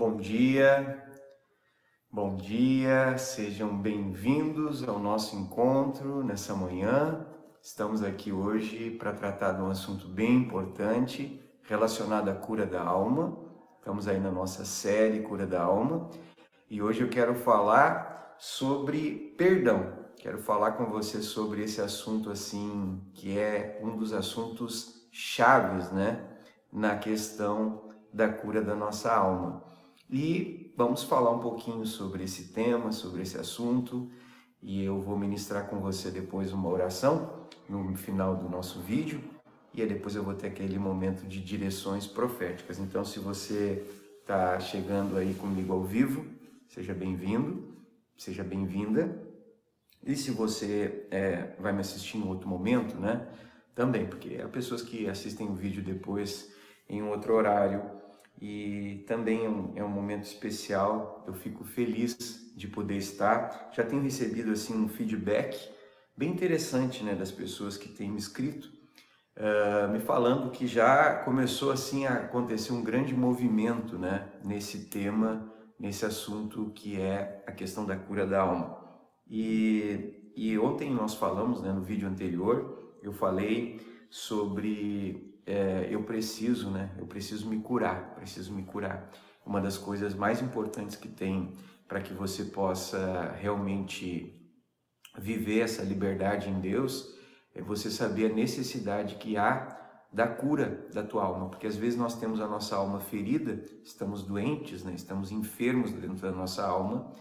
Bom dia, bom dia, sejam bem-vindos ao nosso encontro nessa manhã. Estamos aqui hoje para tratar de um assunto bem importante relacionado à cura da alma. Estamos aí na nossa série Cura da Alma e hoje eu quero falar sobre perdão. Quero falar com você sobre esse assunto assim, que é um dos assuntos chaves, né, na questão da cura da nossa alma. E vamos falar um pouquinho sobre esse tema, sobre esse assunto, e eu vou ministrar com você depois uma oração no final do nosso vídeo, e depois eu vou ter aquele momento de direções proféticas. Então, se você está chegando aí comigo ao vivo, seja bem-vindo, seja bem-vinda. E se você é, vai me assistir em outro momento, né? Também, porque há pessoas que assistem o vídeo depois em outro horário e também é um, é um, momento especial. Eu fico feliz de poder estar. Já tenho recebido assim um feedback bem interessante, né, das pessoas que têm me escrito, uh, me falando que já começou assim a acontecer um grande movimento, né, nesse tema, nesse assunto que é a questão da cura da alma. E, e ontem nós falamos, né, no vídeo anterior, eu falei sobre é, eu preciso, né? Eu preciso me curar, preciso me curar. Uma das coisas mais importantes que tem para que você possa realmente viver essa liberdade em Deus é você saber a necessidade que há da cura da tua alma, porque às vezes nós temos a nossa alma ferida, estamos doentes, né? Estamos enfermos dentro da nossa alma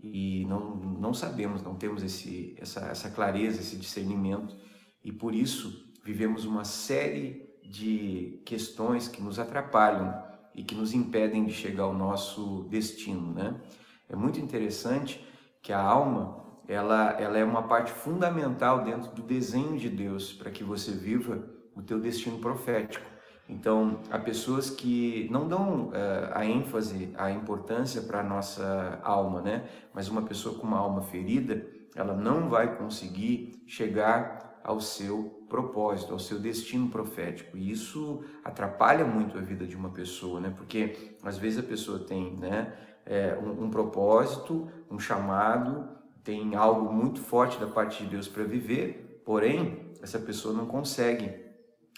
e não, não sabemos, não temos esse, essa, essa clareza, esse discernimento e por isso vivemos uma série de questões que nos atrapalham e que nos impedem de chegar ao nosso destino, né? É muito interessante que a alma, ela, ela é uma parte fundamental dentro do desenho de Deus para que você viva o teu destino profético. Então, há pessoas que não dão uh, a ênfase, a importância para a nossa alma, né? Mas uma pessoa com uma alma ferida, ela não vai conseguir chegar ao seu propósito, ao seu destino profético. E isso atrapalha muito a vida de uma pessoa, né? Porque às vezes a pessoa tem, né, é, um, um propósito, um chamado, tem algo muito forte da parte de Deus para viver, porém essa pessoa não consegue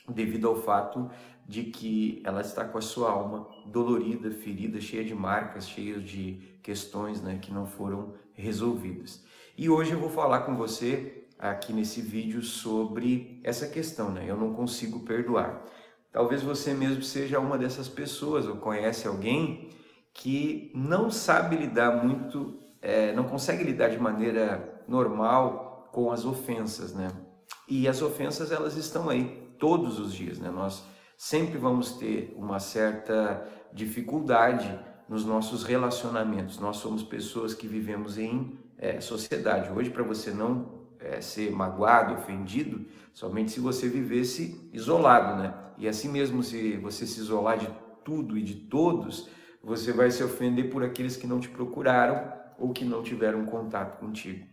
devido ao fato de que ela está com a sua alma dolorida, ferida, cheia de marcas, cheia de questões né, que não foram resolvidas. E hoje eu vou falar com você aqui nesse vídeo sobre essa questão, né? Eu não consigo perdoar. Talvez você mesmo seja uma dessas pessoas ou conhece alguém que não sabe lidar muito, é, não consegue lidar de maneira normal com as ofensas, né? E as ofensas elas estão aí todos os dias, né? Nós sempre vamos ter uma certa dificuldade nos nossos relacionamentos. Nós somos pessoas que vivemos em é, sociedade. Hoje, para você não é, ser magoado, ofendido, somente se você vivesse isolado, né? E assim mesmo, se você se isolar de tudo e de todos, você vai se ofender por aqueles que não te procuraram ou que não tiveram contato contigo.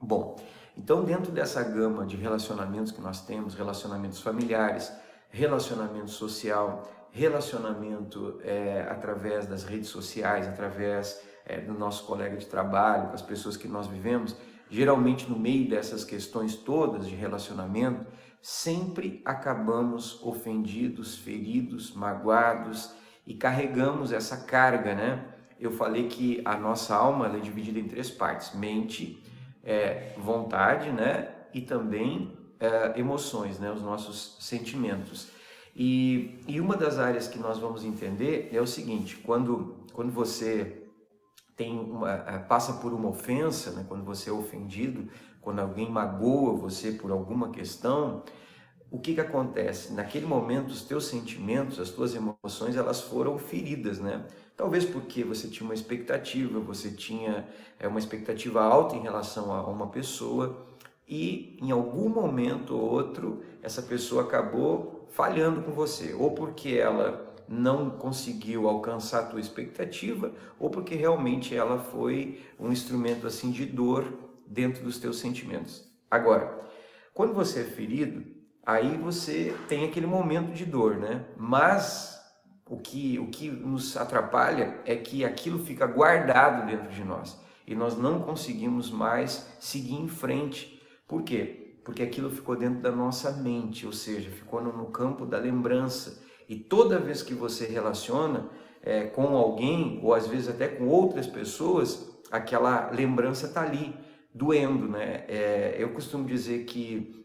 Bom, então dentro dessa gama de relacionamentos que nós temos, relacionamentos familiares, relacionamento social, relacionamento é, através das redes sociais, através é, do nosso colega de trabalho, com as pessoas que nós vivemos, geralmente no meio dessas questões todas de relacionamento, sempre acabamos ofendidos, feridos, magoados e carregamos essa carga, né? Eu falei que a nossa alma é dividida em três partes: mente, é, vontade, né? E também é, emoções, né? Os nossos sentimentos. E, e uma das áreas que nós vamos entender é o seguinte: quando, quando você tem uma, passa por uma ofensa, né? quando você é ofendido, quando alguém magoa você por alguma questão, o que, que acontece? Naquele momento, os teus sentimentos, as tuas emoções, elas foram feridas, né? Talvez porque você tinha uma expectativa, você tinha é, uma expectativa alta em relação a uma pessoa e em algum momento ou outro essa pessoa acabou falhando com você, ou porque ela não conseguiu alcançar a tua expectativa ou porque realmente ela foi um instrumento assim de dor dentro dos teus sentimentos. Agora, quando você é ferido, aí você tem aquele momento de dor, né? Mas O que, o que nos atrapalha é que aquilo fica guardado dentro de nós e nós não conseguimos mais seguir em frente. Por quê? Porque aquilo ficou dentro da nossa mente, ou seja, ficou no, campo da lembrança. E toda vez que você relaciona é, com alguém, ou às vezes até com outras pessoas, aquela lembrança está ali, doendo. Né? É, eu costumo dizer que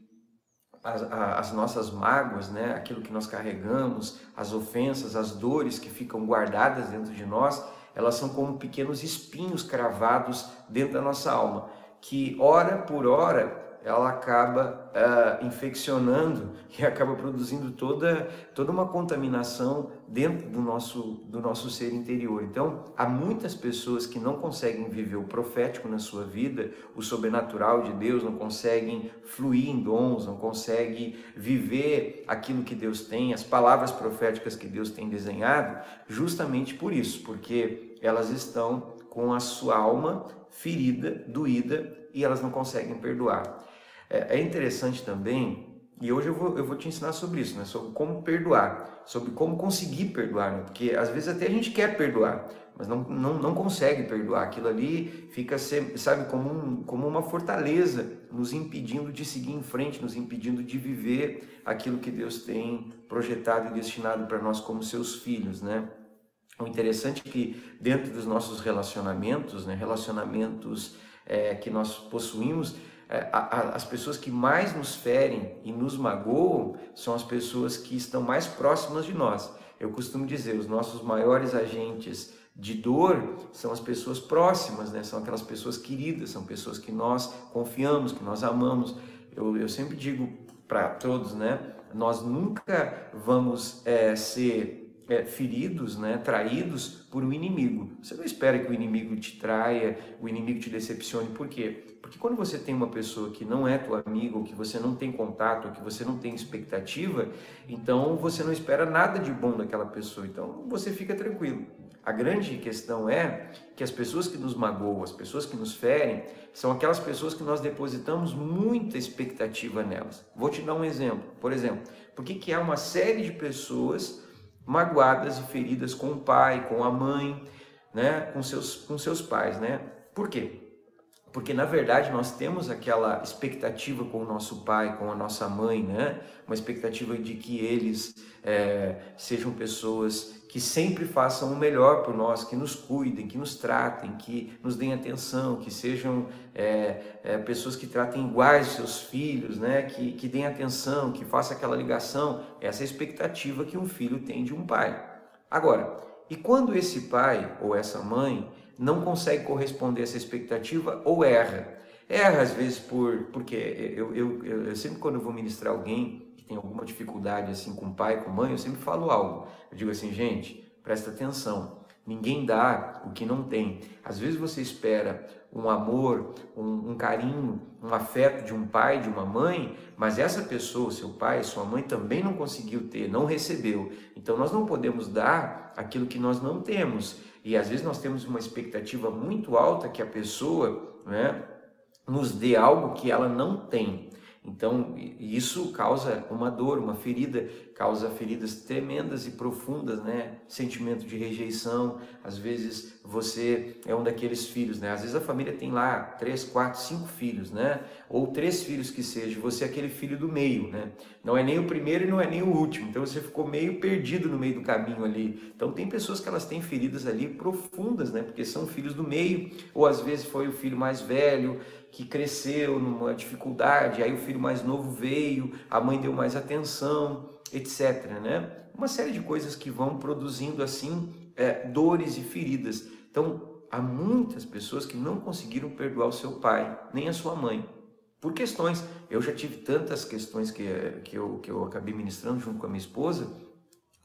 as, as, nossas mágoas, né? aquilo que nós carregamos, as ofensas, as dores que ficam guardadas dentro de nós, elas são como pequenos espinhos cravados dentro da nossa alma, que hora por hora ela acaba uh, infeccionando e acaba produzindo toda, toda uma contaminação dentro do nosso, do nosso ser interior. Então, há muitas pessoas que não conseguem viver o profético na sua vida, o sobrenatural de Deus, não conseguem fluir em dons, não conseguem viver aquilo que Deus tem, as palavras proféticas que Deus tem desenhado, justamente por isso, porque elas estão com a sua alma ferida, doída e elas não conseguem perdoar. É, é interessante também, e hoje eu vou, eu vou te ensinar sobre isso, né? sobre como perdoar, sobre como conseguir perdoar, né? porque às vezes até a gente quer perdoar, mas não, não, não consegue perdoar. Aquilo ali fica, sabe, como, um, como uma fortaleza, nos impedindo de seguir em frente, nos impedindo de viver aquilo que Deus tem projetado e destinado para nós como seus filhos, né? O interessante é que dentro dos nossos relacionamentos, né, relacionamentos é, que nós possuímos, as pessoas que mais nos ferem e nos magoam são as pessoas que estão mais próximas de nós. Eu costumo dizer, os nossos maiores agentes de dor são as pessoas próximas, né? são aquelas pessoas queridas, são pessoas que nós confiamos, que nós amamos. Eu, eu sempre digo para todos, né? nós nunca vamos é, ser é, feridos, né, traídos por um inimigo. Você não espera que o inimigo te traia, o inimigo te decepcione. Por quê? Porque quando você tem uma pessoa que não é tua amiga, ou que você não tem contato, ou que você não tem expectativa, então você não espera nada de bom daquela pessoa. Então você fica tranquilo. A grande questão é que as pessoas que nos magoam, as pessoas que nos ferem, são aquelas pessoas que nós depositamos muita expectativa nelas. Vou te dar um exemplo. Por exemplo, por que, que há uma série de pessoas magoadas e feridas com o pai, com a mãe, né, com seus, com seus pais, né? Por quê? Porque na verdade nós temos aquela expectativa com o nosso pai, com a nossa mãe, né? Uma expectativa de que eles é, sejam pessoas que sempre façam o melhor por nós, que nos cuidem, que nos tratem, que nos deem atenção, que sejam é, é, pessoas que tratem iguais os seus filhos, né? que, que deem atenção, que façam aquela ligação. Essa é a expectativa que um filho tem de um pai. Agora, e quando esse pai ou essa mãe não consegue corresponder a essa expectativa ou erra? Erra às vezes por porque eu, eu, eu, sempre quando eu vou ministrar alguém tem alguma dificuldade assim com pai, com mãe, eu sempre falo algo. Eu digo assim, gente, presta atenção. Ninguém dá o que não tem. Às vezes você espera um amor, um, um, carinho, um afeto de um pai, de uma mãe, mas essa pessoa, seu pai, sua mãe também não conseguiu ter, não recebeu. Então nós não podemos dar aquilo que nós não temos. E às vezes nós temos uma expectativa muito alta que a pessoa né, nos dê algo que ela não tem. Então, isso causa uma dor, uma ferida, causa feridas tremendas e profundas, né? Sentimento de rejeição. Às vezes você é um daqueles filhos, né? Às vezes a família tem lá três, quatro, cinco filhos, né? Ou três filhos que seja, você é aquele filho do meio, né? Não é nem o primeiro e não é nem o último. Então você ficou meio perdido no meio do caminho ali. Então tem pessoas que elas têm feridas ali profundas, né? Porque são filhos do meio, ou às vezes foi o filho mais velho que cresceu numa dificuldade, aí o filho mais novo veio, a mãe deu mais atenção, etc. Né? Uma série de coisas que vão produzindo assim é, dores e feridas. Então, há muitas pessoas que não conseguiram perdoar o seu pai, nem a sua mãe. Por questões, eu já tive tantas questões que, que, eu, que eu acabei ministrando junto com a minha esposa,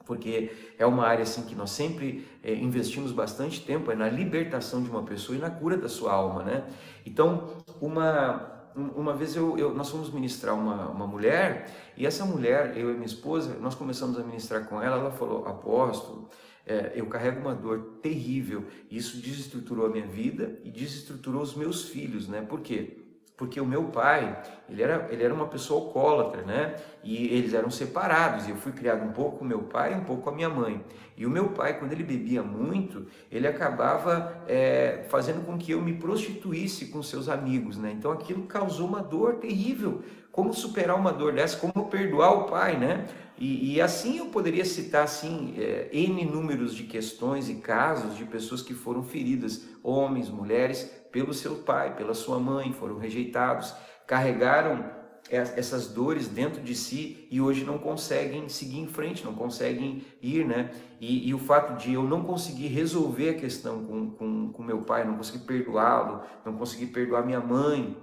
porque é uma área assim que nós sempre é, investimos bastante tempo é na libertação de uma pessoa e na cura da sua alma, né? Então, uma uma vez eu, eu, nós fomos ministrar uma, uma mulher e essa mulher, eu e minha esposa, nós começamos a ministrar com ela, ela falou, apóstolo, é, eu carrego uma dor terrível, isso desestruturou a minha vida e desestruturou os meus filhos, né? Por quê? Porque o meu pai, ele era, ele era uma pessoa alcoólatra, né? E eles eram separados, e eu fui criado um pouco com meu pai e um pouco com a minha mãe. E o meu pai, quando ele bebia muito, ele acabava é, fazendo com que eu me prostituísse com seus amigos, né? Então aquilo causou uma dor terrível. Como superar uma dor dessa? Como perdoar o pai, né? E, e assim eu poderia citar assim é, n números de questões e casos de pessoas que foram feridas, homens, mulheres, pelo seu pai, pela sua mãe, foram rejeitados, carregaram essas dores dentro de si e hoje não conseguem seguir em frente, não conseguem ir, né? E, e o fato de eu não conseguir resolver a questão com, com, com meu pai, não conseguir perdoá-lo, não conseguir perdoar minha mãe,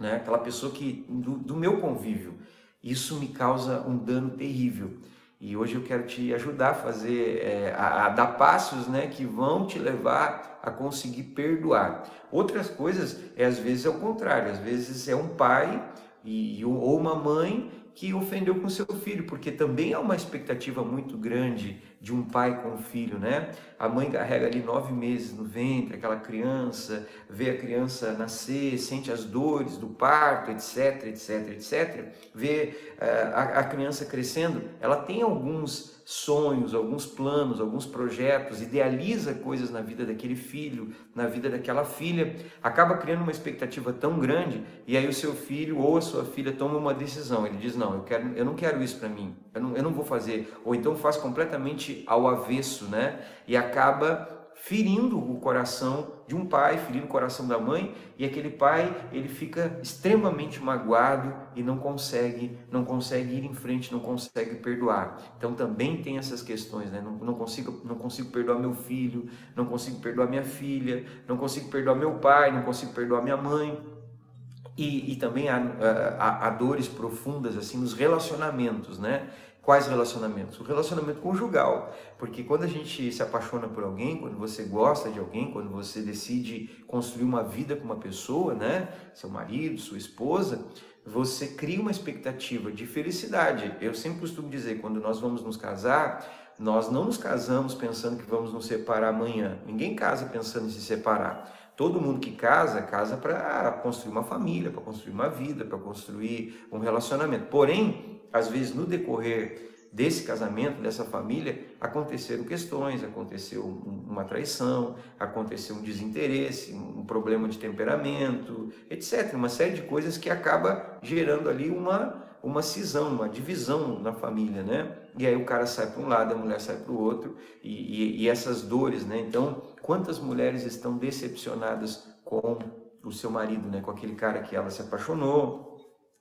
né? Aquela pessoa que do, do meu convívio, isso me causa um dano terrível. E hoje eu quero te ajudar a fazer, é, a, a, dar passos né, que vão te levar a conseguir perdoar. Outras coisas, é, às vezes é o contrário, às vezes é um pai e, ou uma mãe que ofendeu com seu filho, porque também há uma expectativa muito grande de um pai com o filho, né? A mãe carrega ali nove meses no ventre, aquela criança, vê a criança nascer, sente as dores do parto, etc, etc, etc. Vê uh, a, a criança crescendo, ela tem alguns sonhos, alguns planos, alguns projetos, idealiza coisas na vida daquele filho, na vida daquela filha, acaba criando uma expectativa tão grande e aí o seu filho ou a sua filha toma uma decisão. Ele diz: Não, eu, quero, eu não quero isso para mim, eu não, eu não vou fazer. Ou então faz completamente ao avesso, né? E acaba ferindo o coração de um pai, ferindo o coração da mãe, e aquele pai, ele fica extremamente magoado e não consegue, não consegue ir em frente, não consegue perdoar. Então também tem essas questões, né? Não, não consigo, não consigo perdoar meu filho, não consigo perdoar minha filha, não consigo perdoar meu pai, não consigo perdoar minha mãe. E, e também há, há, há dores profundas assim nos relacionamentos, né? Quais relacionamentos? O relacionamento conjugal, porque quando a gente se apaixona por alguém, quando você gosta de alguém, quando você decide construir uma vida com uma pessoa, né, seu marido, sua esposa, você cria uma expectativa de felicidade. Eu sempre costumo dizer, quando nós vamos nos casar, nós não nos casamos pensando que vamos nos separar amanhã. Ninguém casa pensando em se separar. Todo mundo que casa, casa para construir uma família, para construir uma vida, para construir um relacionamento. Porém, às vezes no decorrer desse casamento, dessa família, aconteceram questões, aconteceu uma traição, aconteceu um desinteresse, um problema de temperamento, etc. Uma série de coisas que acaba gerando ali uma, uma cisão, uma divisão na família, né? E aí o cara sai para um lado, a mulher sai para o outro, e, e, e essas dores, né? Então, quantas mulheres estão decepcionadas com o seu marido, né? Com aquele cara que ela se apaixonou,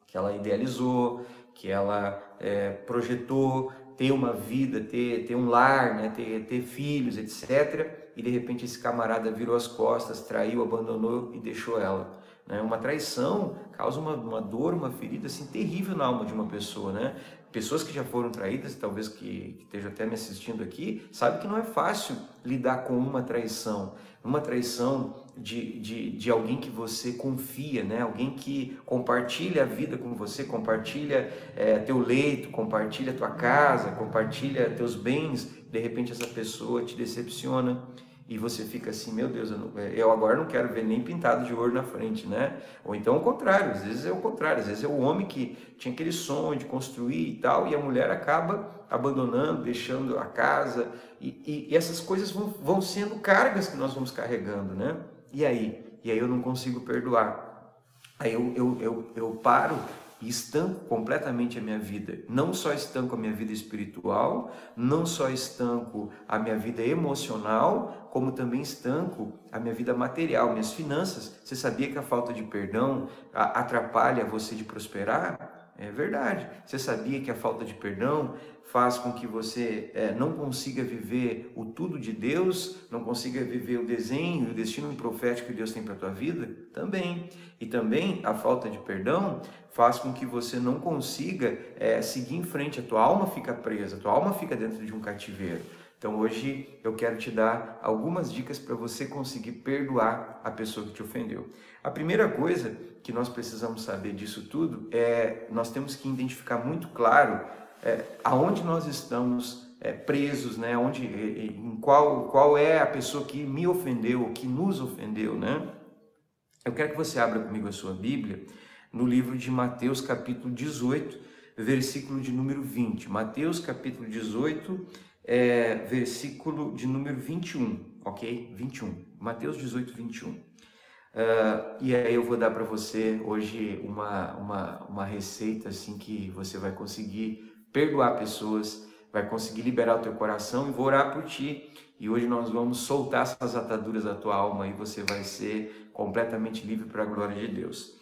que ela idealizou, que ela é, projetou ter uma vida, ter, ter um lar, né, ter, ter filhos, etc. E de repente esse camarada virou as costas, traiu, abandonou e deixou ela. Né? Uma traição causa uma, uma dor, uma ferida assim, terrível na alma de uma pessoa. Né? Pessoas que já foram traídas, talvez que, que estejam até me assistindo aqui, sabem que não é fácil lidar com uma traição. Uma traição de, de, de alguém que você confia, né? Alguém que compartilha a vida com você, compartilha é, teu leito, compartilha tua casa, compartilha teus bens. De repente essa pessoa te decepciona e você fica assim, meu Deus, eu, não, é, eu, agora não quero ver nem pintado de ouro na frente, né? Ou então o contrário, às vezes é o contrário, às vezes é o homem que tinha aquele sonho de construir e tal, e a mulher acaba abandonando, deixando a casa, e, e, e essas coisas vão, vão sendo cargas que nós vamos carregando, né? E aí? E aí eu não consigo perdoar. Aí eu, eu, eu, eu paro e estanco completamente a minha vida. Não só estanco a minha vida espiritual, não só estanco a minha vida emocional, como também estanco a minha vida material, minhas finanças. Você sabia que a falta de perdão atrapalha você de prosperar? É verdade. Você sabia que a falta de perdão faz com que você é, não consiga viver o tudo de Deus, não consiga viver o desenho, o destino profético que Deus tem para a tua vida? Também. E também a falta de perdão faz com que você não consiga é, seguir em frente, a tua alma fica presa, a tua alma fica dentro de um cativeiro. Então hoje eu quero te dar algumas dicas para você conseguir perdoar a pessoa que te ofendeu. A primeira coisa que nós precisamos saber disso tudo é nós temos que identificar muito claro é, aonde nós estamos é, presos, né? Onde, em qual, qual é a pessoa que me ofendeu, que nos ofendeu, né? Eu quero que você abra comigo a sua Bíblia no livro de Mateus, capítulo 18, versículo de número 20. Mateus, capítulo 18, é, versículo de número 21, ok? 21. Mateus 18, 21. Uh, e aí eu vou dar para você hoje uma, uma, uma receita assim que você vai conseguir perdoar pessoas, vai conseguir liberar o teu coração e vou orar por ti. E hoje nós vamos soltar essas ataduras da tua alma e você vai ser completamente livre para a glória de Deus.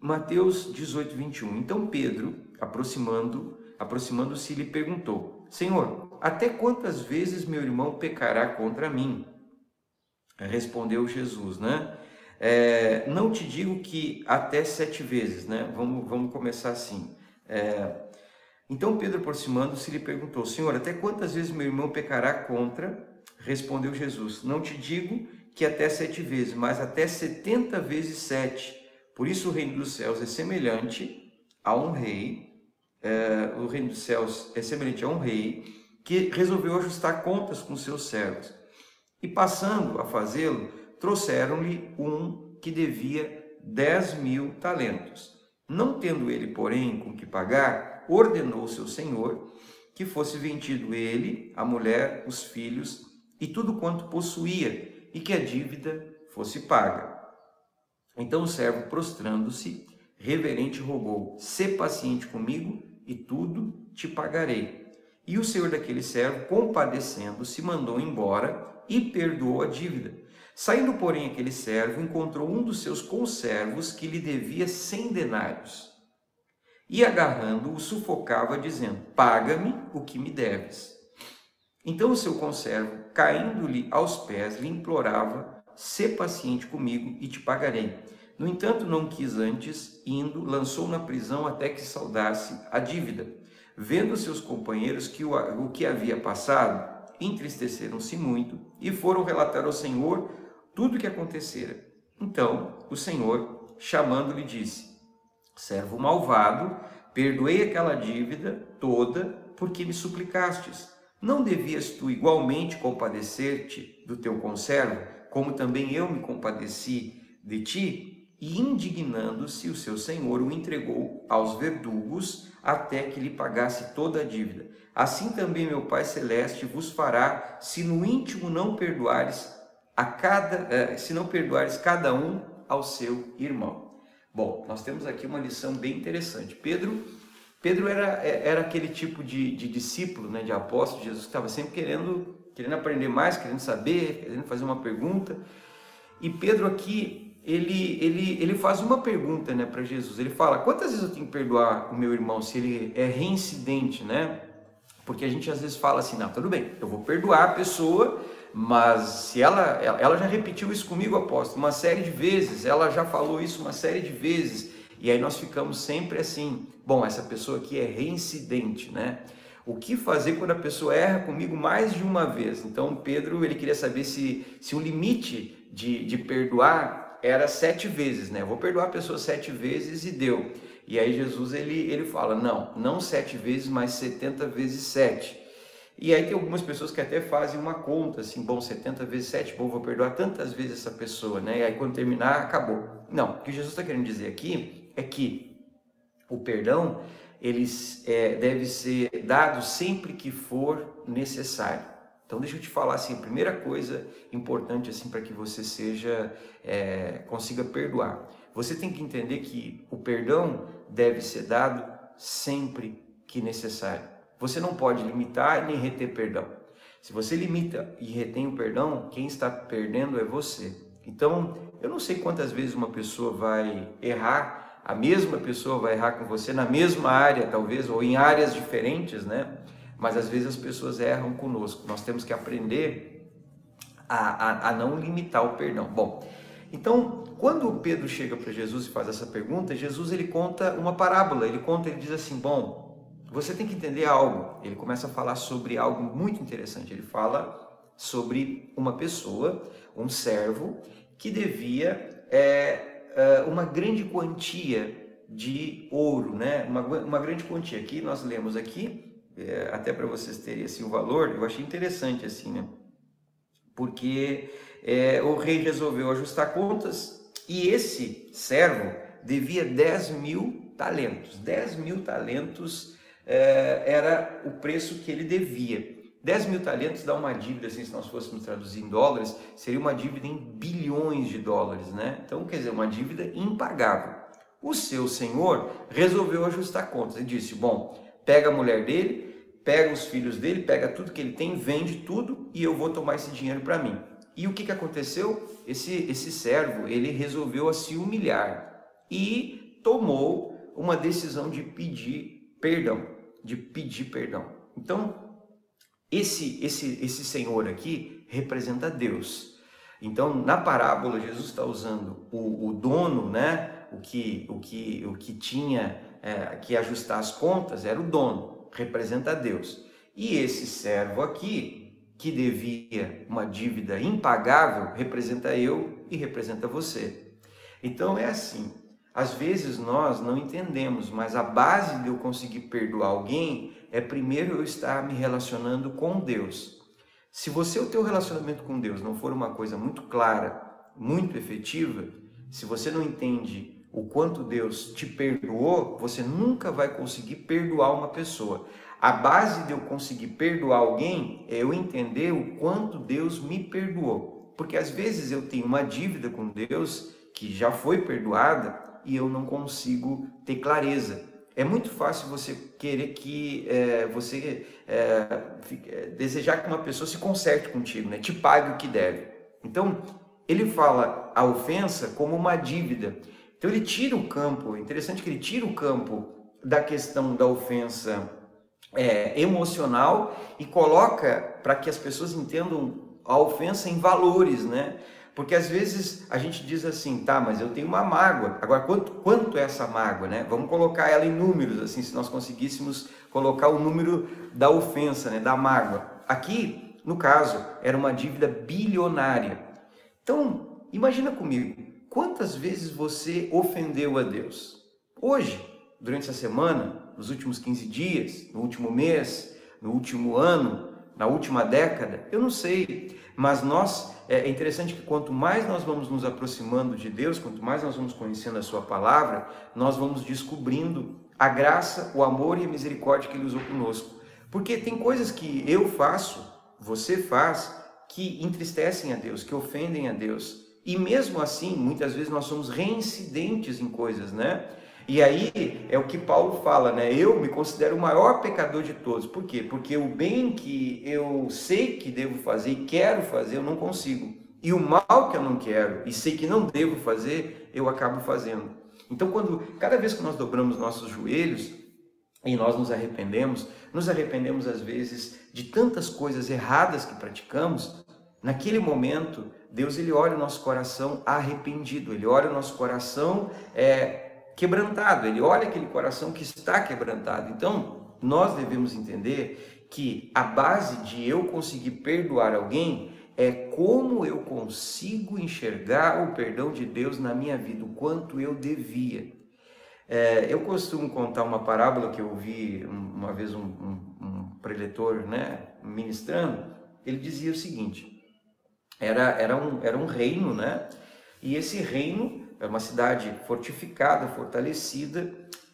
Mateus 18, 21. Então Pedro, aproximando, aproximando-se, lhe perguntou: Senhor, até quantas vezes meu irmão pecará contra mim? Respondeu Jesus, né? É, não te digo que até sete vezes, né? Vamos, vamos começar assim. É, então Pedro, aproximando-se, lhe perguntou: Senhor, até quantas vezes meu irmão pecará contra? Respondeu Jesus: Não te digo que até sete vezes, mas até setenta vezes sete. Por isso o reino dos céus é semelhante a um rei. É, o reino dos céus é semelhante a um rei que resolveu ajustar contas com seus servos. E passando a fazê-lo, trouxeram-lhe um que devia dez mil talentos. Não tendo ele, porém, com que pagar, ordenou seu senhor que fosse vendido ele, a mulher, os filhos e tudo quanto possuía, e que a dívida fosse paga. Então o servo, prostrando-se, reverente, rogou: Sê paciente comigo, e tudo te pagarei. E o senhor daquele servo, compadecendo-se, mandou embora e perdoou a dívida. Saindo, porém, aquele servo encontrou um dos seus conservos que lhe devia cem denários. E agarrando-o, sufocava, dizendo: Paga-me o que me deves. Então o seu conservo, caindo-lhe aos pés, lhe implorava: Sê paciente comigo e te pagarei. No entanto, não quis antes, indo, lançou na prisão até que saudasse a dívida. Vendo seus companheiros que o, o que havia passado, entristeceram-se muito e foram relatar ao Senhor tudo o que acontecera. Então o Senhor, chamando-lhe, disse: Servo malvado, perdoei aquela dívida toda porque me suplicastes. Não devias tu igualmente compadecer-te do teu conservo, como também eu me compadeci de ti? E indignando-se, o seu senhor o entregou aos verdugos até que lhe pagasse toda a dívida. Assim também meu Pai celeste vos fará, se no íntimo não perdoares a cada, eh, se não perdoares cada um ao seu irmão. Bom, nós temos aqui uma lição bem interessante. Pedro, Pedro era, eh, era aquele tipo de, de discípulo, né, de apóstolo de Jesus que estava sempre querendo, querendo aprender mais, querendo saber, querendo fazer uma pergunta. E Pedro aqui ele, ele, ele faz uma pergunta né, para Jesus. Ele fala: quantas vezes eu tenho que perdoar o meu irmão se ele é reincidente, né? Porque a gente às vezes fala assim, não, tudo bem, eu vou perdoar a pessoa, mas se ela, ela já repetiu isso comigo, apóstolo, uma série de vezes, ela já falou isso uma série de vezes, e aí nós ficamos sempre assim, bom, essa pessoa aqui é reincidente, né? O que fazer quando a pessoa erra comigo mais de uma vez? Então Pedro ele queria saber se, se o limite de, de perdoar era sete vezes, né? Vou perdoar a pessoa sete vezes e deu. E aí Jesus ele, ele fala, não, não sete vezes, mas 70 vezes sete. E aí tem algumas pessoas que até fazem uma conta, assim, bom, 70 vezes 7, bom, vou perdoar tantas vezes essa pessoa, né? E aí quando terminar, acabou. Não, o que Jesus está querendo dizer aqui é que o perdão, ele é, deve ser dado sempre que for necessário. Então deixa eu te falar assim, a primeira coisa importante assim para que você seja é, consiga perdoar. Você tem que entender que o perdão deve ser dado sempre que necessário. Você não pode limitar nem reter perdão. Se você limita e retém o perdão, quem está perdendo é você. Então, eu não sei quantas vezes uma pessoa vai errar, a mesma pessoa vai errar com você na mesma área, talvez, ou em áreas diferentes, né? Mas às vezes as pessoas erram conosco. Nós temos que aprender a, a, a não limitar o perdão. Bom, então, quando Pedro chega para Jesus e faz essa pergunta, Jesus ele conta uma parábola. Ele conta, ele diz assim: Bom, você tem que entender algo. Ele começa a falar sobre algo muito interessante. Ele fala sobre uma pessoa, um servo, que devia é, é uma grande quantia de ouro, né? Uma, uma grande quantia. Aqui nós lemos aqui, é, até para vocês terem assim, o valor, eu achei interessante assim, né? Porque é, o rei resolveu ajustar contas e esse servo devia 10 mil talentos. 10 mil talentos é, era o preço que ele devia. 10 mil talentos dá uma dívida, assim, se nós fôssemos traduzir em dólares, seria uma dívida em bilhões de dólares, né? Então, quer dizer, uma dívida impagável. O seu senhor resolveu ajustar contas e disse: Bom, pega a mulher dele, pega os filhos dele, pega tudo que ele tem, vende tudo e eu vou tomar esse dinheiro para mim. E o que, que aconteceu? Esse, esse servo, ele resolveu se humilhar e tomou uma decisão de pedir perdão, de pedir perdão. Então, esse, esse, esse Senhor aqui representa Deus. Então, na parábola, Jesus está usando o, o, dono, né? o, que, o, que, o que tinha é, que ajustar as contas era o dono, representa Deus. E esse servo aqui, que devia uma dívida impagável, representa eu e representa você. Então é assim, às vezes nós não entendemos, mas a base de eu conseguir perdoar alguém é primeiro eu estar me relacionando com Deus. Se você o teu relacionamento com Deus não for uma coisa muito clara, muito efetiva, se você não entende o quanto Deus te perdoou, você nunca vai conseguir perdoar uma pessoa. A base de eu conseguir perdoar alguém é eu entender o quanto Deus me perdoou. Porque às vezes eu tenho uma dívida com Deus que já foi perdoada e eu não consigo ter clareza. É muito fácil você querer que é, você é, é, desejar que uma pessoa se conserte contigo, né? te pague o que deve. Então, ele fala a ofensa como uma dívida. Então, ele tira o campo, é interessante que ele tira o campo da questão da ofensa é, emocional e coloca para que as pessoas entendam a ofensa em valores, né? Porque às vezes a gente diz assim, tá, mas eu tenho uma mágoa. Agora, quanto, quanto é essa mágoa, né? Vamos colocar ela em números, assim, se nós conseguíssemos colocar o número da ofensa, né, da mágoa. Aqui, no caso, era uma dívida bilionária. Então, imagina comigo, quantas vezes você ofendeu a Deus? Hoje, durante essa semana, nos últimos 15 dias, no último mês, no último ano, na última década? Eu não sei, mas nós é interessante que quanto mais nós vamos nos aproximando de Deus, quanto mais nós vamos conhecendo a Sua palavra, nós vamos descobrindo a graça, o amor e a misericórdia que Ele usou conosco. Porque tem coisas que eu faço, você faz, que entristecem a Deus, que ofendem a Deus. E mesmo assim, muitas vezes nós somos reincidentes em coisas, né? E aí é o que Paulo fala, né? Eu me considero o maior pecador de todos. Por quê? Porque o bem que eu sei que devo fazer e quero fazer, eu não consigo. E o mal que eu não quero e sei que não devo fazer, eu acabo fazendo. Então, quando cada vez que nós dobramos nossos joelhos e nós nos arrependemos, nos arrependemos às vezes de tantas coisas erradas que praticamos, naquele momento Deus ele olha o nosso coração arrependido, ele olha o nosso coração é, quebrantado, ele olha aquele coração que está quebrantado. Então, nós devemos entender que a base de eu conseguir perdoar alguém é como eu consigo enxergar o perdão de Deus na minha vida, o quanto eu devia. É, eu costumo contar uma parábola que eu ouvi uma vez um, um, um preletor né, ministrando. Ele dizia o seguinte: era, era, um, era um reino, né? E esse reino é uma cidade fortificada, fortalecida,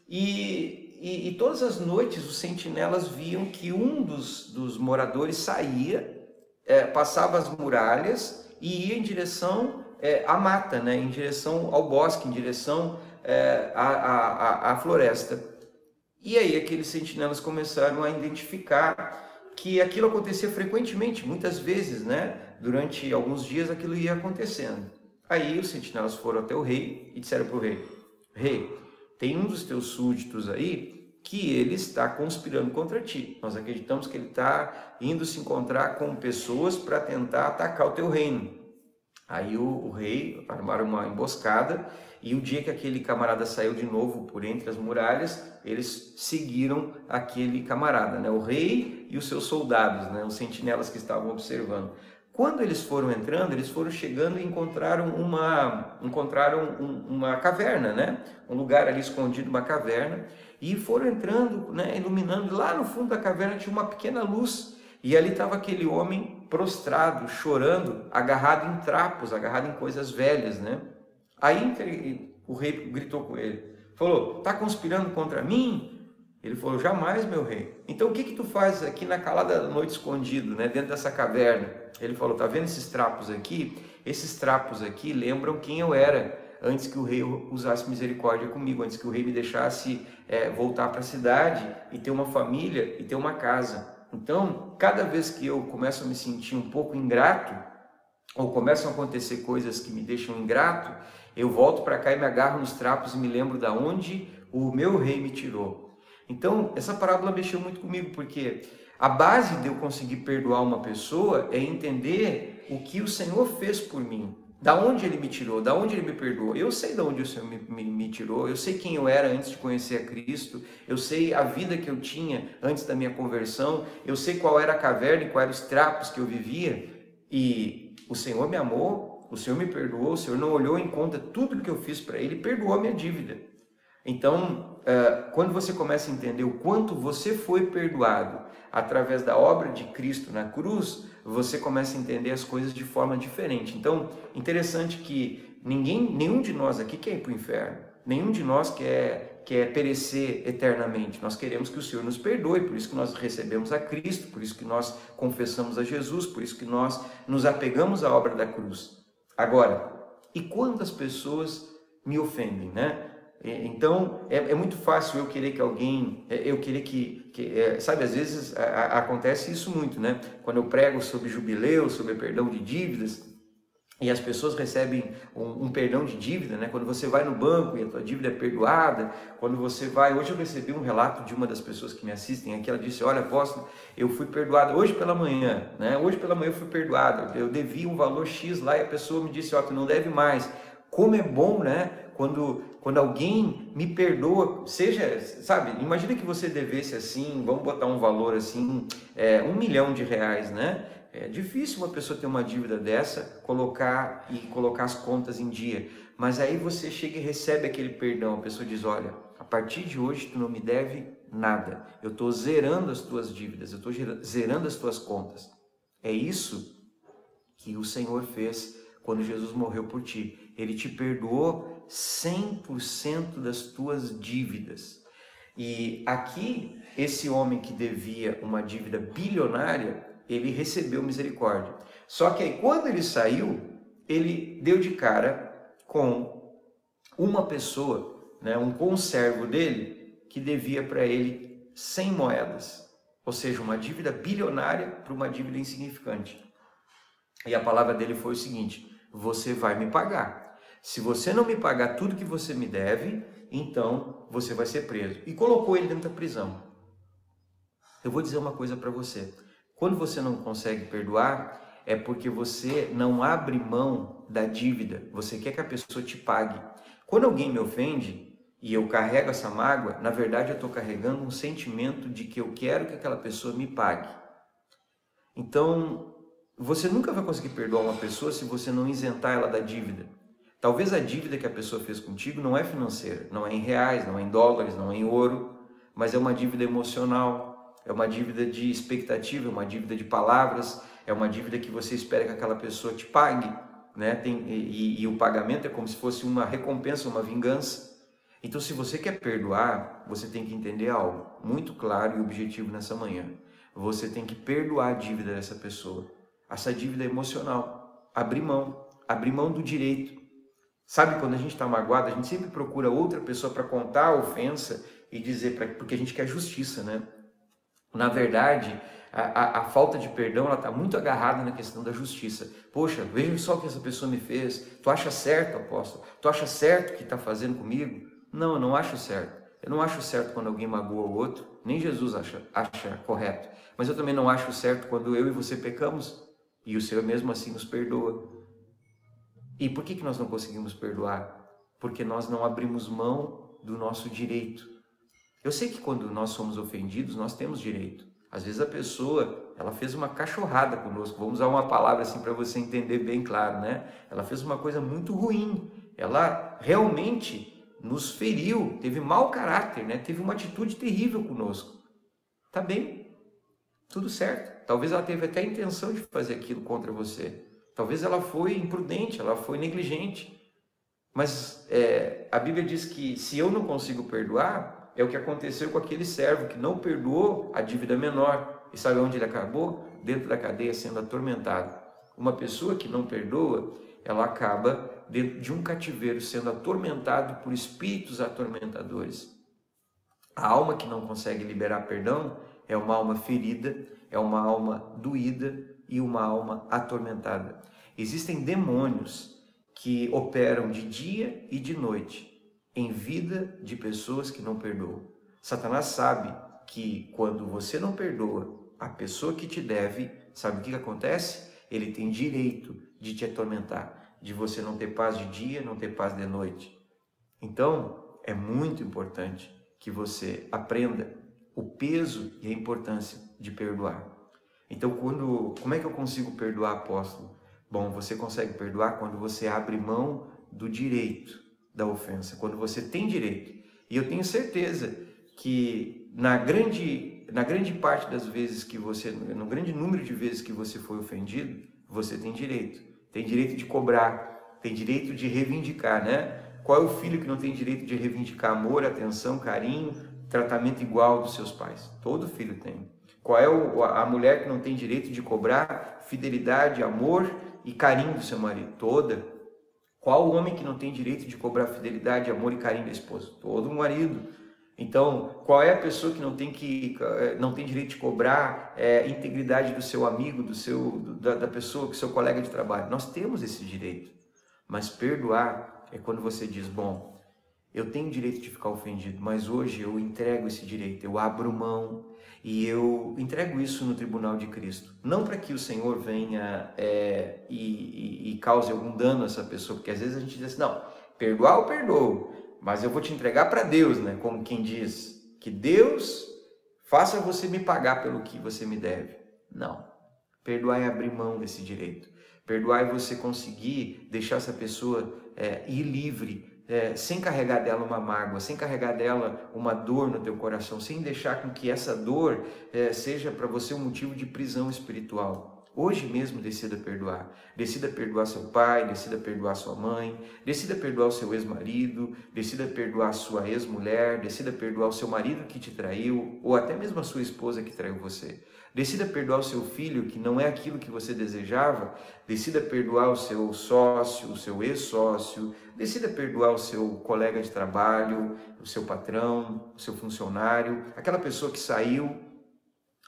e, e, e, todas as noites os sentinelas viam que um dos, dos moradores saía, é, passava as muralhas e ia em direção é, à mata, né, em direção ao bosque, em direção é, à, à, à floresta. E aí aqueles sentinelas começaram a identificar que aquilo acontecia frequentemente, muitas vezes, né? Durante alguns dias aquilo ia acontecendo. Aí os sentinelas foram até o rei e disseram para o rei: Rei, tem um dos teus súditos aí que ele está conspirando contra ti. Nós acreditamos que ele está indo se encontrar com pessoas para tentar atacar o teu reino. Aí o, o, rei armaram uma emboscada e o dia que aquele camarada saiu de novo por entre as muralhas, eles seguiram aquele camarada, né? O rei e os seus soldados, né? Os sentinelas que estavam observando. Quando eles foram entrando, eles foram chegando e encontraram uma, encontraram um, uma caverna, né? Um lugar ali escondido, uma caverna, e foram entrando, né? Iluminando. Lá no fundo da caverna tinha uma pequena luz e ali estava aquele homem prostrado, chorando, agarrado em trapos, agarrado em coisas velhas, né? Aí o rei gritou com ele, falou: "Tá conspirando contra mim?" Ele falou: Jamais, meu rei. Então o que que tu faz aqui na calada da noite escondido, né, dentro dessa caverna? Ele falou: Tá vendo esses trapos aqui? Esses trapos aqui lembram quem eu era antes que o rei usasse misericórdia comigo, antes que o rei me deixasse é, voltar para a cidade e ter uma família e ter uma casa. Então, cada vez que eu começo a me sentir um pouco ingrato, ou começam a acontecer coisas que me deixam ingrato, eu volto para cá e me agarro nos trapos e me lembro da onde o meu rei me tirou. Então, essa parábola mexeu muito comigo, porque a base de eu conseguir perdoar uma pessoa é entender o que o Senhor fez por mim. Da onde ele me tirou, da onde ele me perdoou. Eu sei de onde o Senhor me, me, me, tirou, eu sei quem eu era antes de conhecer a Cristo, eu sei a vida que eu tinha antes da minha conversão, eu sei qual era a caverna e quais eram os trapos que eu vivia. E o Senhor me amou, o Senhor me perdoou, o Senhor não olhou em conta tudo que eu fiz para Ele, perdoou a minha dívida. Então, eh, quando você começa a entender o quanto você foi perdoado através da obra de Cristo na cruz, você começa a entender as coisas de forma diferente. Então, interessante que ninguém, nenhum de nós aqui quer ir para o inferno. Nenhum de nós quer, quer perecer eternamente. Nós queremos que o Senhor nos perdoe, por isso que nós recebemos a Cristo, por isso que nós confessamos a Jesus, por isso que nós nos apegamos à obra da cruz. Agora, e quantas pessoas me ofendem, né? Então é, é, muito fácil eu querer que alguém, é, eu querer que, que é, sabe, às vezes a, a, acontece isso muito, né? Quando eu prego sobre jubileu, sobre perdão de dívidas, e as pessoas recebem um, um, perdão de dívida, né? Quando você vai no banco e a tua dívida é perdoada, quando você vai, hoje eu recebi um relato de uma das pessoas que me assistem aqui, ela disse, olha, apóstolo, eu fui perdoada hoje pela manhã, né? Hoje pela manhã eu fui perdoada, eu devia um valor X lá e a pessoa me disse, ó, tu não deve mais. Como é bom, né? Quando quando alguém me perdoa, seja, sabe, imagina que você devesse assim, vamos botar um valor assim, é, um milhão de reais, né? É difícil uma pessoa ter uma dívida dessa, colocar e colocar as contas em dia. Mas aí você chega e recebe aquele perdão, a pessoa diz, olha, a partir de hoje tu não me deve nada. Eu estou zerando as tuas dívidas, eu estou zerando as tuas contas. É isso que o Senhor fez quando Jesus morreu por ti. Ele te perdoou 100% das tuas dívidas. E aqui, esse homem que devia uma dívida bilionária, ele recebeu misericórdia. Só que aí, quando ele saiu, ele deu de cara com uma pessoa, né, um conservo dele, que devia para ele 100 moedas. Ou seja, uma dívida bilionária para uma dívida insignificante. E a palavra dele foi o seguinte: Você vai me pagar. Se você não me pagar tudo que você me deve, então você vai ser preso. E colocou ele dentro da prisão. Eu vou dizer uma coisa para você. Quando você não consegue perdoar, é porque você não abre mão da dívida. Você quer que a pessoa te pague. Quando alguém me ofende e eu carrego essa mágoa, na verdade eu estou carregando um sentimento de que eu quero que aquela pessoa me pague. Então, você nunca vai conseguir perdoar uma pessoa se você não isentar ela da dívida. Talvez a dívida que a pessoa fez contigo não é financeira, não é em reais, não é em dólares, não é em ouro, mas é uma dívida emocional, é uma dívida de expectativa, é uma dívida de palavras, é uma dívida que você espera que aquela pessoa te pague, né? Tem, e, e o pagamento é como se fosse uma recompensa, uma vingança. Então, se você quer perdoar, você tem que entender algo muito claro e objetivo nessa manhã. Você tem que perdoar a dívida dessa pessoa, essa dívida emocional, abrir mão, abrir mão do direito Sabe quando a gente está magoado, a gente sempre procura outra pessoa para contar a ofensa e dizer, pra, porque a gente quer justiça, né? Na verdade, a, a, a falta de perdão ela está muito agarrada na questão da justiça. Poxa, veja só o que essa pessoa me fez. Tu acha certo, apóstolo? Tu acha certo o que está fazendo comigo? Não, eu não acho certo. Eu não acho certo quando alguém magoa o outro, nem Jesus acha, acha correto. Mas eu também não acho certo quando eu e você pecamos e o Senhor mesmo assim nos perdoa. E por que, que nós não conseguimos perdoar? Porque nós não abrimos mão do nosso direito. Eu sei que quando nós somos ofendidos, nós temos direito. Às vezes a pessoa, ela fez uma cachorrada conosco. Vamos usar uma palavra assim para você entender bem claro, né? Ela fez uma coisa muito ruim. Ela realmente nos feriu, teve mau caráter, né? Teve uma atitude terrível conosco. Tá bem? Tudo certo. Talvez ela teve até a intenção de fazer aquilo contra você. Talvez ela foi imprudente, ela foi negligente. Mas é, a Bíblia diz que se eu não consigo perdoar, É o que aconteceu com aquele servo que não perdoou a dívida menor. E sabe onde ele acabou? Dentro da cadeia sendo atormentado. Uma pessoa que não perdoa, ela acaba dentro de um cativeiro sendo atormentado por espíritos atormentadores. A alma que não consegue liberar perdão é uma alma ferida, é uma alma doída e uma alma atormentada. Existem demônios que operam de dia e de noite em vida de pessoas que não perdoam. Satanás sabe que quando você não perdoa a pessoa que te deve, sabe o que, acontece? Ele tem direito de te atormentar, de você não ter paz de dia, não ter paz de noite. Então, é muito importante que você aprenda o peso e a importância de perdoar. Então, quando, como é que eu consigo perdoar, apóstolo? Bom, você consegue perdoar quando você abre mão do direito da ofensa, quando você tem direito. E eu tenho certeza que na grande, na grande parte das vezes que você, no grande número de vezes que você foi ofendido, você tem direito. Tem direito de cobrar, tem direito de reivindicar, né? Qual é o filho que não tem direito de reivindicar amor, atenção, carinho, tratamento igual dos seus pais? Todo filho tem. Qual é a mulher que não tem direito de cobrar fidelidade, amor e carinho do seu marido? Toda. Qual homem que não tem direito de cobrar fidelidade, amor e carinho da esposa? Todo marido. Então, qual é a pessoa que não tem que eh, não tem direito de cobrar é, integridade do seu amigo, do seu da, da pessoa, do seu colega de trabalho? Nós temos esse direito. Mas perdoar é quando você diz, bom, eu tenho direito de ficar ofendido, mas hoje eu entrego esse direito, eu abro mão, e eu entrego isso no tribunal de Cristo. Não para que o Senhor venha é, e, e, e, cause algum dano a essa pessoa, porque às vezes a gente diz assim, não, perdoar eu perdoo, mas eu vou te entregar para Deus, né? Como quem diz, que Deus faça você me pagar pelo que você me deve. Não. Perdoar é abrir mão desse direito. Perdoar é você conseguir deixar essa pessoa é, ir livre é, sem carregar dela uma mágoa, sem carregar dela uma dor no teu coração, sem deixar com que essa dor é, seja para você um motivo de prisão espiritual. Hoje mesmo decida perdoar. Decida perdoar seu pai, decida perdoar sua mãe, decida perdoar o seu ex-marido, decida perdoar sua ex-mulher, decida perdoar o seu marido que te traiu, ou até mesmo a sua esposa que traiu você. Decida perdoar o seu filho, que não é aquilo que você desejava. Decida perdoar o seu sócio, o seu ex-sócio. Decida perdoar o seu colega de trabalho, o seu patrão, o seu funcionário, aquela pessoa que saiu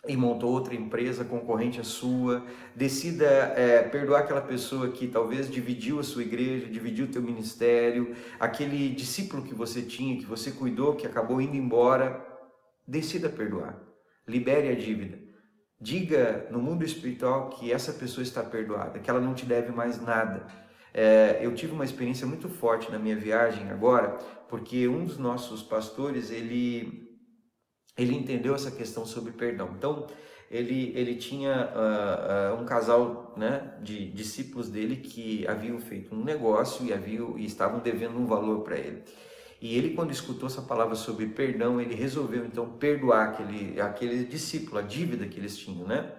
e montou outra empresa concorrente à sua. Decida é, perdoar aquela pessoa que talvez dividiu a sua igreja, dividiu o teu ministério, aquele discípulo que você tinha, que você cuidou, que acabou indo embora. Decida perdoar. Libere a dívida. Diga no mundo espiritual que essa pessoa está perdoada, que ela não te deve mais nada. É, eu tive uma experiência muito forte na minha viagem agora, porque um dos nossos pastores ele ele entendeu essa questão sobre perdão. Então ele ele tinha uh, uh, um casal né, de discípulos dele que haviam feito um negócio e haviam e estavam devendo um valor para ele. E ele, quando escutou essa palavra sobre perdão, ele resolveu então perdoar aquele, aquele discípulo, a dívida que eles tinham, né?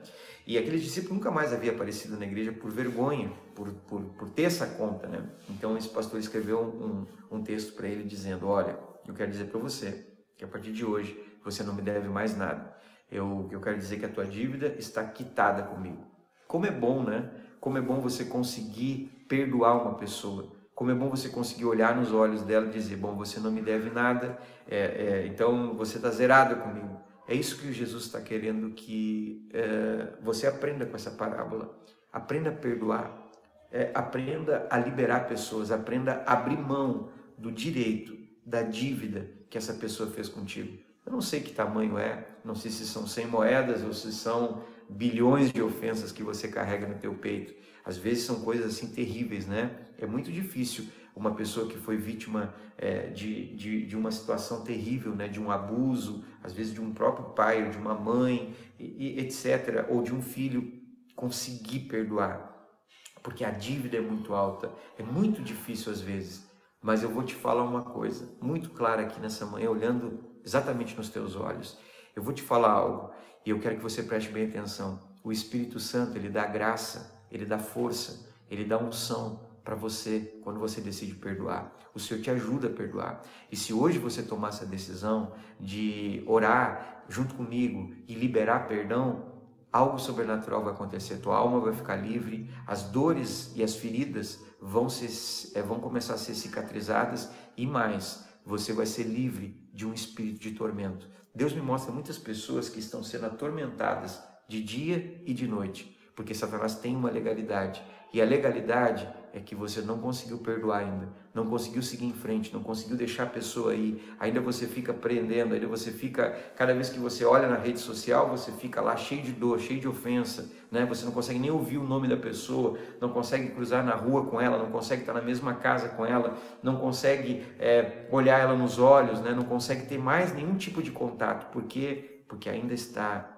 E aquele discípulo nunca mais havia aparecido na igreja por vergonha, por, por, por ter essa conta, né? Então esse pastor escreveu um, um texto para ele dizendo: Olha, eu quero dizer para você que a partir de hoje você não me deve mais nada. Eu, eu quero dizer que a tua dívida está quitada comigo. Como é bom, né? Como é bom você conseguir perdoar uma pessoa como é bom você conseguir olhar nos olhos dela e dizer: Bom, você não me deve nada, é, é, então você está zerada comigo. É isso que Jesus está querendo que é, você aprenda com essa parábola. Aprenda a perdoar, é, aprenda a liberar pessoas, aprenda a abrir mão do direito, da dívida que essa pessoa fez contigo. Eu não sei que tamanho é, não sei se são 100 moedas ou se são bilhões de ofensas que você carrega no teu peito. Às vezes são coisas assim terríveis, né? É muito difícil uma pessoa que foi vítima é, de, de, de, uma situação terrível, né? De um abuso, às vezes de um próprio pai ou de uma mãe, e, e, etc. Ou de um filho conseguir perdoar. Porque a dívida é muito alta, é muito difícil às vezes. Mas eu vou te falar uma coisa muito clara aqui nessa manhã, olhando exatamente nos teus olhos. Eu vou te falar algo e eu quero que você preste bem atenção. O Espírito Santo, ele dá graça ele dá força, ele dá unção para você quando você decide perdoar. O Senhor te ajuda a perdoar. E se hoje você tomar essa decisão de orar junto comigo e liberar perdão, algo sobrenatural vai acontecer. Tua alma vai ficar livre, as dores e as feridas vão, ser, é, vão começar a ser cicatrizadas e mais, você vai ser livre de um espírito de tormento. Deus me mostra muitas pessoas que estão sendo atormentadas de dia e de noite, porque Satanás tem uma legalidade. E a legalidade é que você não conseguiu perdoar ainda, não conseguiu seguir em frente, não conseguiu deixar a pessoa aí, ainda você fica prendendo, ainda você fica, cada vez que você olha na rede social, você fica lá cheio de dor, cheio de ofensa, né? Você não consegue nem ouvir o nome da pessoa, não consegue cruzar na rua com ela, não consegue estar na mesma casa com ela, não consegue é, olhar ela nos olhos, né? Não consegue ter mais nenhum tipo de contato, por quê? Porque ainda está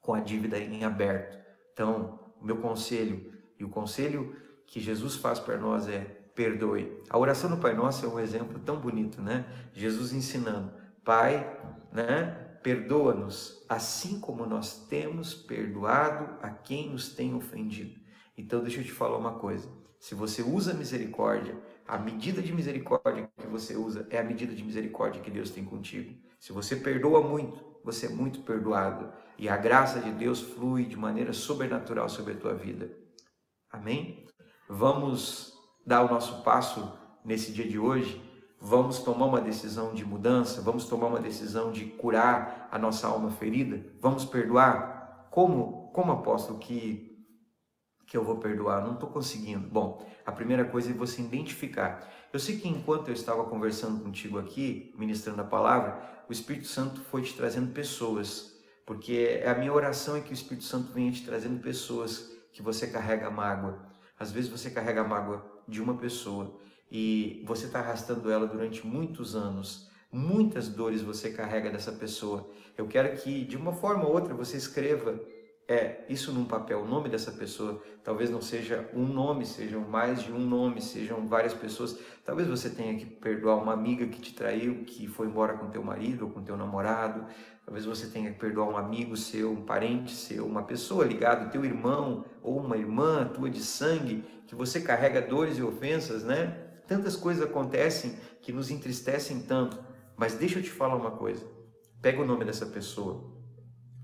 com a dívida em aberto. Então, o meu conselho e o conselho que Jesus faz para nós é perdoe. A oração do Pai Nosso é um exemplo tão bonito, né? Jesus ensinando, Pai, né? Perdoa-nos, assim como nós temos perdoado a quem nos tem ofendido. Então, deixa eu te falar uma coisa. Se você usa misericórdia, a medida de misericórdia que você usa é a medida de misericórdia que Deus tem contigo. Se você perdoa muito, você é muito perdoado. E a graça de Deus flui de maneira sobrenatural sobre a tua vida. Amém? Vamos dar o nosso passo nesse dia de hoje? Vamos tomar uma decisão de mudança? Vamos tomar uma decisão de curar a nossa alma ferida? Vamos perdoar? Como, como apóstolo que, que eu vou perdoar? Não estou conseguindo. Bom, a primeira coisa é você identificar. Eu sei que enquanto eu estava conversando contigo aqui, ministrando a palavra, o Espírito Santo foi te trazendo pessoas, porque a minha oração é que o Espírito Santo venha te trazendo pessoas que você carrega mágoa. Às vezes você carrega mágoa de uma pessoa e você está arrastando ela durante muitos anos. Muitas dores você carrega dessa pessoa. Eu quero que, de uma forma ou outra, você escreva é, isso num papel, o nome dessa pessoa. Talvez não seja um nome, sejam mais de um nome, sejam várias pessoas. Talvez você tenha que perdoar uma amiga que te traiu, que foi embora com teu marido ou com teu namorado. Talvez você tenha que perdoar um amigo seu, um parente seu, uma pessoa ligada, teu irmão ou uma irmã tua de sangue, que você carrega dores e ofensas, né? Tantas coisas acontecem que nos entristecem tanto. Mas deixa eu te falar uma coisa. Pega o nome dessa pessoa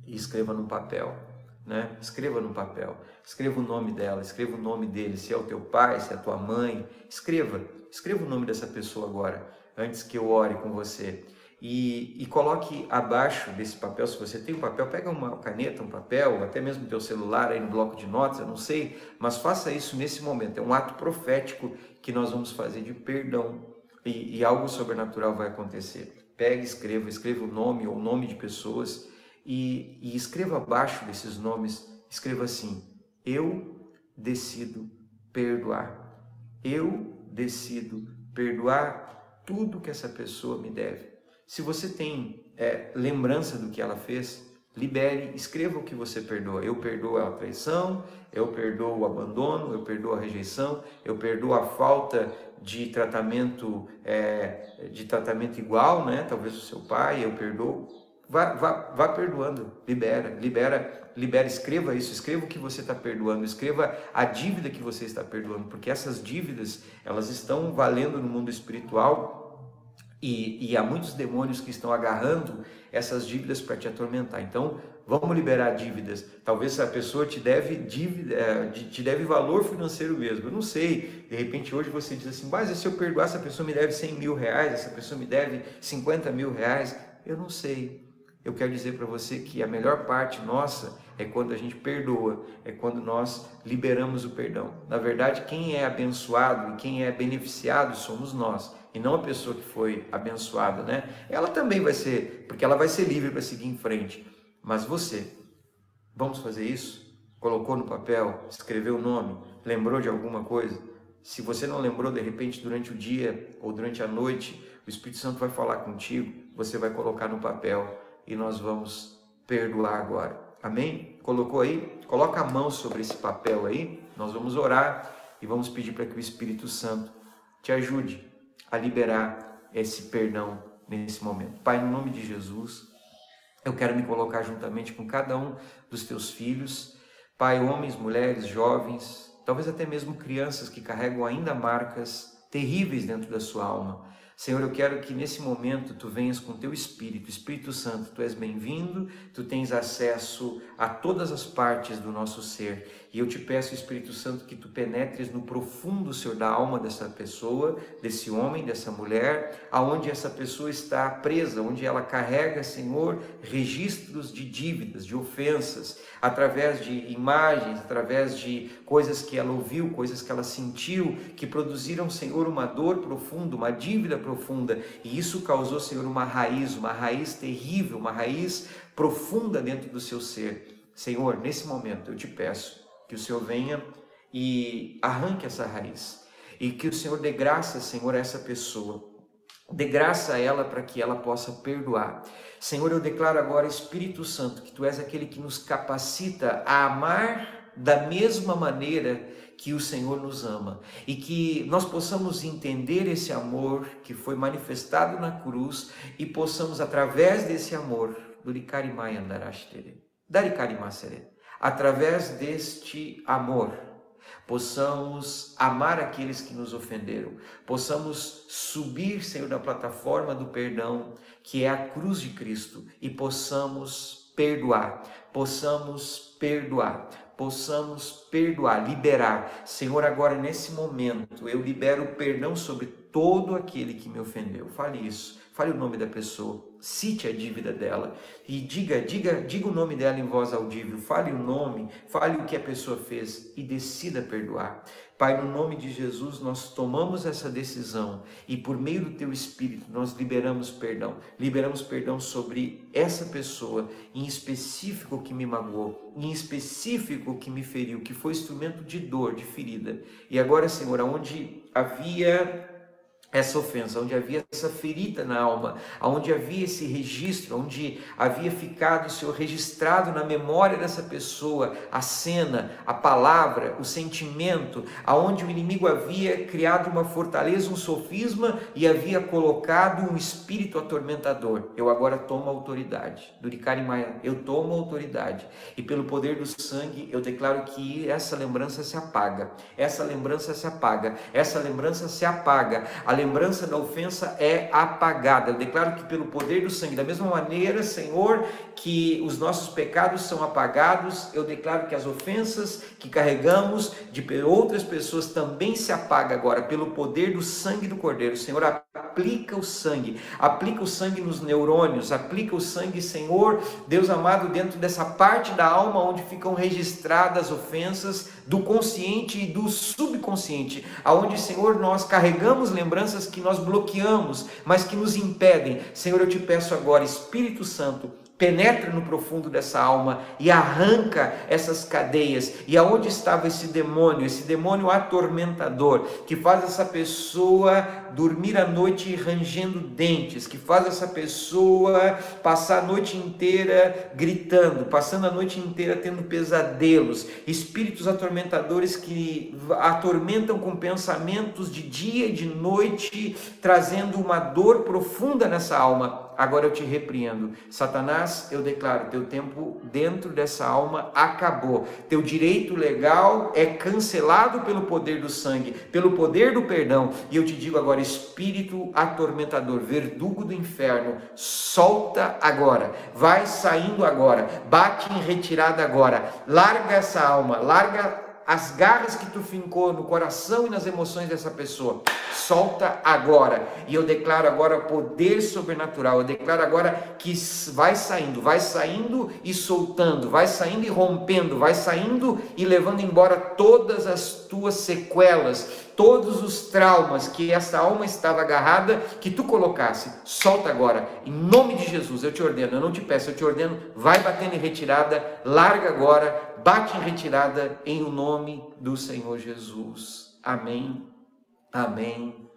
e escreva num papel, né? Escreva num papel. Escreva o nome dela, escreva o nome dele, se é o teu pai, se é a tua mãe. Escreva, escreva o nome dessa pessoa agora, antes que eu ore com você e, e, coloque abaixo desse papel, se você tem um papel, pega uma caneta, um papel, até mesmo teu celular aí no bloco de notas, eu não sei, mas faça isso nesse momento. É um ato profético que nós vamos fazer de perdão e, e algo sobrenatural vai acontecer. Pegue, escreva, escreva o nome ou o nome de pessoas e, e escreva abaixo desses nomes, escreva assim: Eu decido perdoar. Eu decido perdoar tudo que essa pessoa me deve. Se você tem é, lembrança do que ela fez, libere, escreva o que você perdoa. Eu perdoo a traição, eu perdoo o abandono, eu perdoo a rejeição, eu perdoo a falta de tratamento é, de tratamento igual, né? Talvez o seu pai, eu perdoo. Vá, vá, vá perdoando, libera, libera, libera, escreva isso, escreva o que você está perdoando, escreva a dívida que você está perdoando, porque essas dívidas elas estão valendo no mundo espiritual e, e há muitos demônios que estão agarrando essas dívidas para te atormentar. Então, vamos liberar dívidas. Talvez a pessoa te deve dívida, é, te deve valor financeiro mesmo. Eu não sei. De repente hoje você diz assim, mas se eu perdoar essa pessoa me deve 100 mil reais, essa pessoa me deve 50 mil reais. Eu não sei. Eu quero dizer para você que a melhor parte nossa é quando a gente perdoa, é quando nós liberamos o perdão. Na verdade, quem é abençoado e quem é beneficiado somos nós e não a pessoa que foi abençoada, né? Ela também vai ser, porque ela vai ser livre para seguir em frente. Mas você, vamos fazer isso? Colocou no papel, escreveu o nome, lembrou de alguma coisa? Se você não lembrou, de repente, durante o dia ou durante a noite, o Espírito Santo vai falar contigo, você vai colocar no papel e nós vamos perdoar agora. Amém? Colocou aí? Coloca a mão sobre esse papel aí, nós vamos orar e vamos pedir para que o Espírito Santo te ajude a liberar esse perdão nesse momento. Pai, no nome de Jesus, eu quero me colocar juntamente com cada um dos teus filhos, Pai, homens, mulheres, jovens, talvez até mesmo crianças que carregam ainda marcas terríveis dentro da sua alma. Senhor, eu quero que nesse momento tu venhas com teu Espírito, Espírito Santo, tu és bem-vindo, tu tens acesso a todas as partes do nosso ser. E eu te peço, Espírito Santo, que tu penetres no profundo, Senhor, da alma dessa pessoa, desse homem, dessa mulher, aonde essa pessoa está presa, onde ela carrega, Senhor, registros de dívidas, de ofensas, através de imagens, através de coisas que ela ouviu, coisas que ela sentiu, que produziram, Senhor, uma dor profunda, uma dívida profunda, e isso causou, Senhor, uma raiz, uma raiz terrível, uma raiz profunda dentro do seu ser. Senhor, nesse momento eu te peço que o Senhor venha e arranque essa raiz. E que o Senhor dê graça, Senhor, a essa pessoa. Dê graça a ela para que ela possa perdoar. Senhor, eu declaro agora, Espírito Santo, que tu és aquele que nos capacita a amar da mesma maneira que o Senhor nos ama e que nós possamos entender esse amor que foi manifestado na cruz e possamos, através desse amor, através deste amor, possamos amar aqueles que nos ofenderam, possamos subir, Senhor, na plataforma do perdão, que é a cruz de Cristo, e possamos perdoar, possamos perdoar, possamos perdoar, liberar. Senhor, agora nesse momento, eu libero perdão sobre todo aquele que me ofendeu. Fale isso, fale o nome da pessoa cite a dívida dela e diga, diga, diga o nome dela em voz audível, fale o nome, fale o que a pessoa fez e decida perdoar. Pai, no nome de Jesus, nós tomamos essa decisão e por meio do teu espírito nós liberamos perdão. Liberamos perdão sobre essa pessoa em específico que me magoou, em específico que me feriu, que foi instrumento de dor, de ferida. E agora, Senhor, onde havia essa ofensa, onde havia essa ferida na alma, onde havia esse registro, onde havia ficado, Senhor, registrado na memória dessa pessoa a cena, a palavra, o sentimento, aonde o inimigo havia criado uma fortaleza, um sofisma e havia colocado um espírito atormentador. Eu agora tomo autoridade. Duricari Maia, eu tomo autoridade e pelo poder do sangue eu declaro que essa lembrança se apaga. Essa lembrança se apaga. Essa lembrança se apaga. A lembrança da ofensa é apagada. Eu declaro que pelo poder do sangue, da mesma maneira, Senhor, que os nossos pecados são apagados, eu declaro que as ofensas que carregamos de outras pessoas também se apagam agora pelo poder do sangue do Cordeiro. Senhor, aplica o sangue, aplica o sangue nos neurônios, aplica o sangue, Senhor, Deus amado, dentro dessa parte da alma onde ficam registradas as ofensas do consciente e do subconsciente, aonde, Senhor, nós carregamos lembranças que nós bloqueamos, mas que nos impedem. Senhor, eu te peço agora, Espírito Santo, penetra no profundo dessa alma e arranca essas cadeias. E aonde estava esse demônio, esse demônio atormentador, que faz essa pessoa dormir a noite rangendo dentes, que faz essa pessoa passar a noite inteira gritando, passando a noite inteira tendo pesadelos, espíritos atormentadores que atormentam com pensamentos de dia e de noite, trazendo uma dor profunda nessa alma agora eu te repreendo. Satanás, eu declaro, teu tempo dentro dessa alma acabou. Teu direito legal é cancelado pelo poder do sangue, pelo poder do perdão. E eu te digo agora, espírito atormentador, verdugo do inferno, solta agora. Vai saindo agora. Bate em retirada agora. Larga essa alma, larga as garras que tu fincou no coração e nas emoções dessa pessoa. Solta agora. E eu declaro agora poder sobrenatural. Eu declaro agora que vai saindo, vai saindo e soltando, vai saindo e rompendo, vai saindo e levando embora todas as tuas sequelas, todos os traumas que essa alma estava agarrada, que tu colocasse, solta agora, em nome de Jesus, eu te ordeno, eu não te peço, eu te ordeno, vai batendo em retirada, larga agora, bate em retirada, em o nome do Senhor Jesus. Amém, amém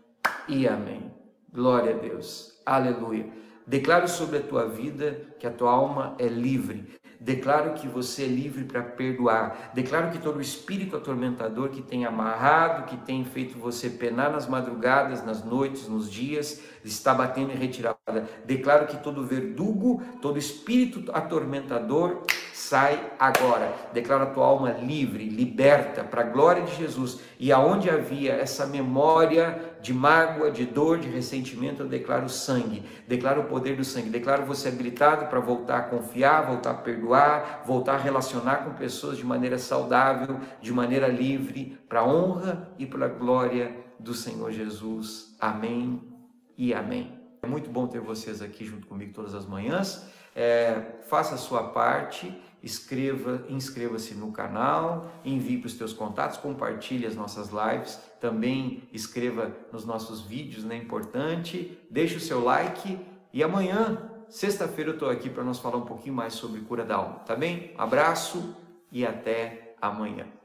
e amém. Glória a Deus, aleluia. Declaro sobre a tua vida que a tua alma é livre. Declaro que você é livre para perdoar. Declaro que todo espírito atormentador que tem amarrado, que tem feito você penar nas madrugadas, nas noites, nos dias, está batendo em retirada. Declaro que todo verdugo, todo espírito atormentador sai agora. Declara a tua alma livre, liberta para a glória de Jesus. E aonde havia essa memória de mágoa, de dor, de ressentimento, eu declaro sangue, declaro o poder do sangue, declaro você habilitado para voltar a confiar, voltar a perdoar, voltar a relacionar com pessoas de maneira saudável, de maneira livre, para a honra e para a glória do Senhor Jesus. Amém e amém. É muito bom ter vocês aqui junto comigo todas as manhãs. É, faça a sua parte, inscreva-se no canal, envie para os teus contatos, compartilhe as nossas lives, também escreva nos nossos vídeos, né? Importante. Deixe o seu like e amanhã, sexta-feira, eu estou aqui para nós falar um pouquinho mais sobre cura da alma, tá bem? Abraço e até amanhã.